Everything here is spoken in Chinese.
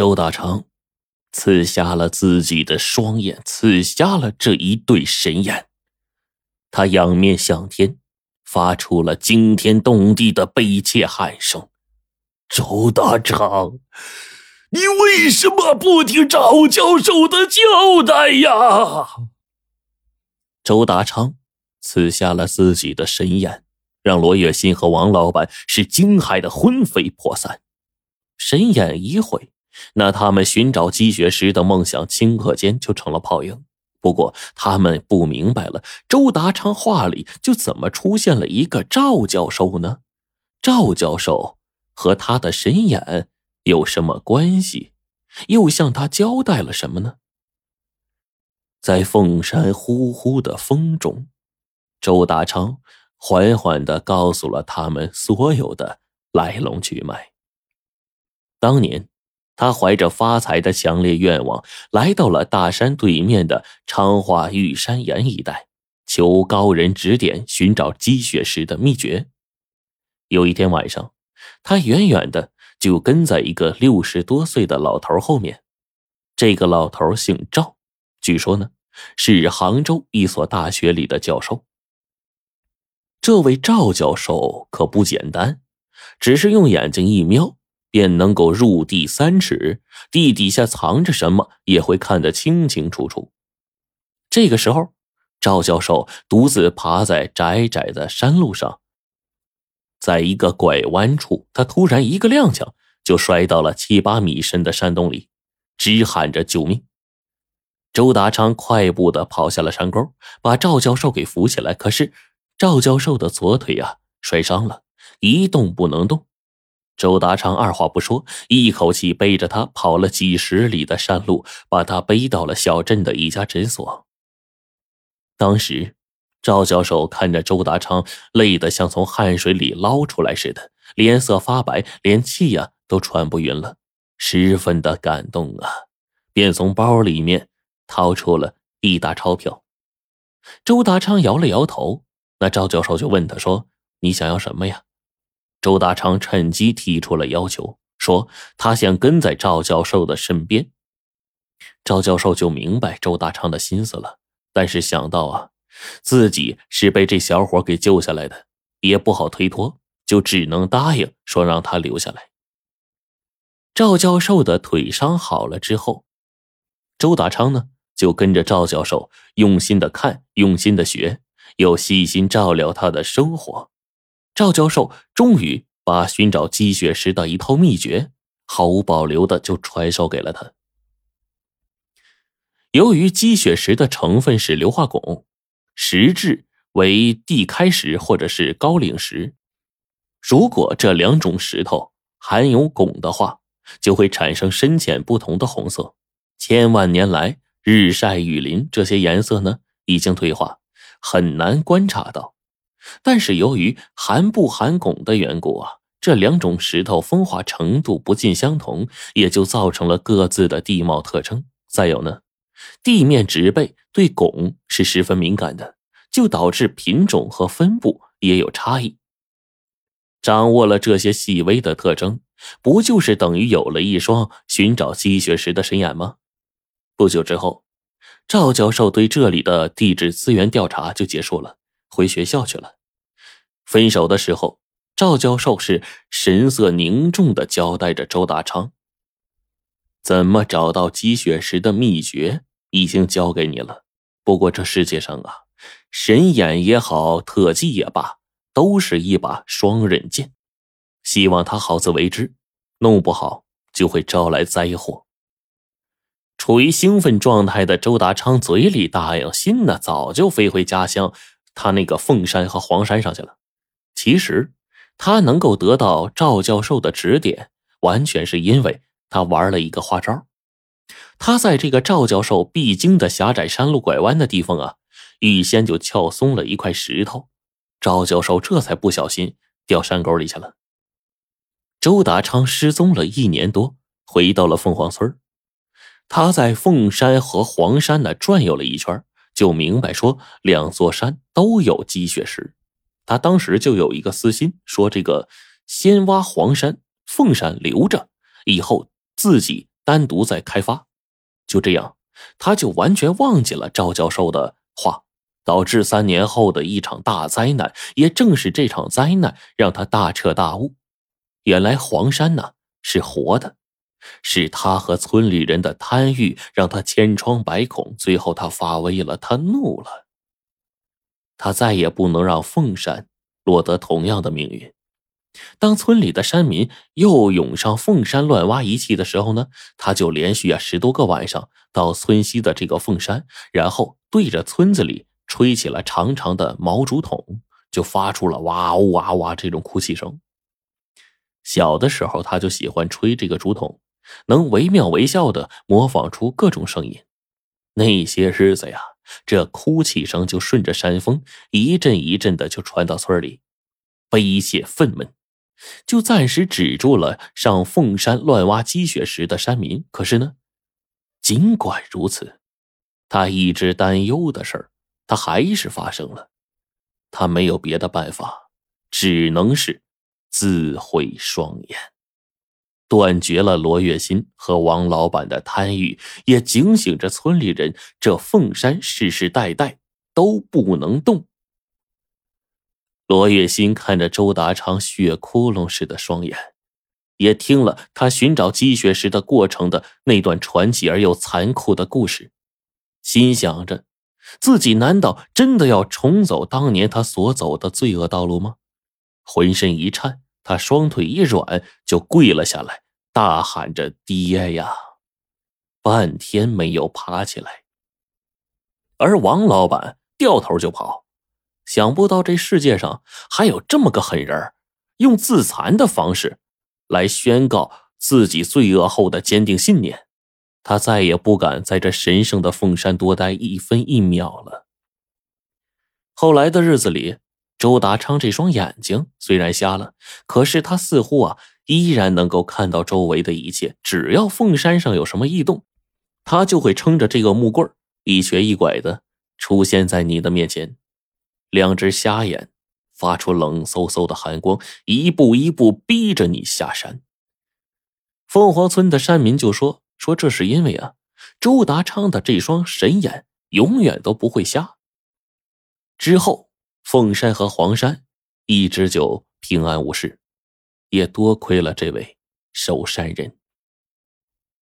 周大昌刺瞎了自己的双眼，刺瞎了这一对神眼。他仰面向天，发出了惊天动地的悲切喊声：“周大昌，你为什么不听赵教授的交代呀？”周大昌刺瞎了自己的神眼，让罗月心和王老板是惊骇的魂飞魄散。神眼一毁，那他们寻找积雪石的梦想顷刻间就成了泡影。不过，他们不明白了，周达昌话里就怎么出现了一个赵教授呢？赵教授和他的神眼有什么关系？又向他交代了什么呢？在凤山呼呼的风中，周达昌缓缓的告诉了他们所有的来龙去脉。当年。他怀着发财的强烈愿望，来到了大山对面的昌化玉山岩一带，求高人指点寻找积雪石的秘诀。有一天晚上，他远远的就跟在一个六十多岁的老头后面。这个老头姓赵，据说呢是杭州一所大学里的教授。这位赵教授可不简单，只是用眼睛一瞄。便能够入地三尺，地底下藏着什么也会看得清清楚楚。这个时候，赵教授独自爬在窄窄的山路上，在一个拐弯处，他突然一个踉跄，就摔到了七八米深的山洞里，直喊着救命。周达昌快步的跑下了山沟，把赵教授给扶起来。可是赵教授的左腿啊摔伤了，一动不能动。周达昌二话不说，一口气背着他跑了几十里的山路，把他背到了小镇的一家诊所。当时，赵教授看着周达昌累得像从汗水里捞出来似的，脸色发白，连气呀都喘不匀了，十分的感动啊，便从包里面掏出了一沓钞票。周达昌摇了摇头，那赵教授就问他说：“你想要什么呀？”周大昌趁机提出了要求，说他想跟在赵教授的身边。赵教授就明白周大昌的心思了，但是想到啊，自己是被这小伙给救下来的，也不好推脱，就只能答应说让他留下来。赵教授的腿伤好了之后，周大昌呢就跟着赵教授用心的看，用心的学，又细心照料他的生活。赵教授终于把寻找积雪石的一套秘诀毫无保留的就传授给了他。由于积雪石的成分是硫化汞，石质为地开石或者是高岭石，如果这两种石头含有汞的话，就会产生深浅不同的红色。千万年来日晒雨淋，这些颜色呢已经退化，很难观察到。但是由于含不含汞的缘故啊，这两种石头风化程度不尽相同，也就造成了各自的地貌特征。再有呢，地面植被对汞是十分敏感的，就导致品种和分布也有差异。掌握了这些细微的特征，不就是等于有了一双寻找积雪石的神眼吗？不久之后，赵教授对这里的地质资源调查就结束了。回学校去了。分手的时候，赵教授是神色凝重的交代着周大昌：“怎么找到积雪石的秘诀，已经交给你了。不过这世界上啊，神眼也好，特技也罢，都是一把双刃剑。希望他好自为之，弄不好就会招来灾祸。”处于兴奋状态的周达昌嘴里答应，心呢早就飞回家乡。他那个凤山和黄山上去了。其实，他能够得到赵教授的指点，完全是因为他玩了一个花招。他在这个赵教授必经的狭窄山路拐弯的地方啊，预先就撬松了一块石头，赵教授这才不小心掉山沟里去了。周达昌失踪了一年多，回到了凤凰村他在凤山和黄山呢转悠了一圈。就明白说，两座山都有积雪石，他当时就有一个私心，说这个先挖黄山、凤山留着，以后自己单独再开发。就这样，他就完全忘记了赵教授的话，导致三年后的一场大灾难。也正是这场灾难，让他大彻大悟：原来黄山呢是活的，是他和村里人的贪欲让他千疮百孔。最后他发威了，他怒了，他再也不能让凤山落得同样的命运。当村里的山民又涌上凤山乱挖遗器的时候呢，他就连续啊十多个晚上到村西的这个凤山，然后对着村子里吹起了长长的毛竹筒，就发出了哇呜哇哇这种哭泣声。小的时候他就喜欢吹这个竹筒，能惟妙惟肖的模仿出各种声音。那些日子呀，这哭泣声就顺着山风一阵一阵的就传到村里，悲切愤懑。就暂时止住了上凤山乱挖积雪石的山民。可是呢，尽管如此，他一直担忧的事儿，他还是发生了。他没有别的办法，只能是自毁双眼，断绝了罗月新和王老板的贪欲，也警醒着村里人：这凤山世世代代都不能动。罗月新看着周达昌血窟窿似的双眼，也听了他寻找积雪石的过程的那段传奇而又残酷的故事，心想着，自己难道真的要重走当年他所走的罪恶道路吗？浑身一颤，他双腿一软，就跪了下来，大喊着：“爹呀！”半天没有爬起来。而王老板掉头就跑。想不到这世界上还有这么个狠人，用自残的方式来宣告自己罪恶后的坚定信念。他再也不敢在这神圣的凤山多待一分一秒了。后来的日子里，周达昌这双眼睛虽然瞎了，可是他似乎啊依然能够看到周围的一切。只要凤山上有什么异动，他就会撑着这个木棍一瘸一拐的出现在你的面前。两只瞎眼发出冷飕飕的寒光，一步一步逼着你下山。凤凰村的山民就说：“说这是因为啊，周达昌的这双神眼永远都不会瞎。”之后，凤山和黄山一直就平安无事，也多亏了这位守山人。